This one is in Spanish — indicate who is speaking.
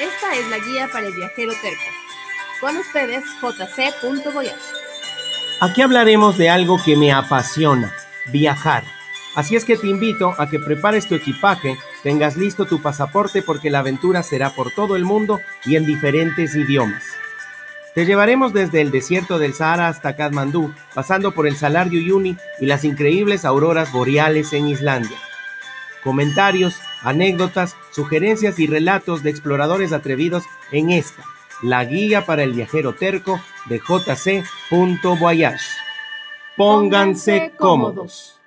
Speaker 1: Esta es la guía para el viajero terco. Con ustedes, jc.voyage.
Speaker 2: Aquí hablaremos de algo que me apasiona, viajar. Así es que te invito a que prepares tu equipaje, tengas listo tu pasaporte porque la aventura será por todo el mundo y en diferentes idiomas. Te llevaremos desde el desierto del Sahara hasta Kathmandú, pasando por el Salar de Uyuni y las increíbles auroras boreales en Islandia. Comentarios, anécdotas, sugerencias y relatos de exploradores atrevidos en esta, la guía para el viajero terco de jc.voyage. Pónganse cómodos.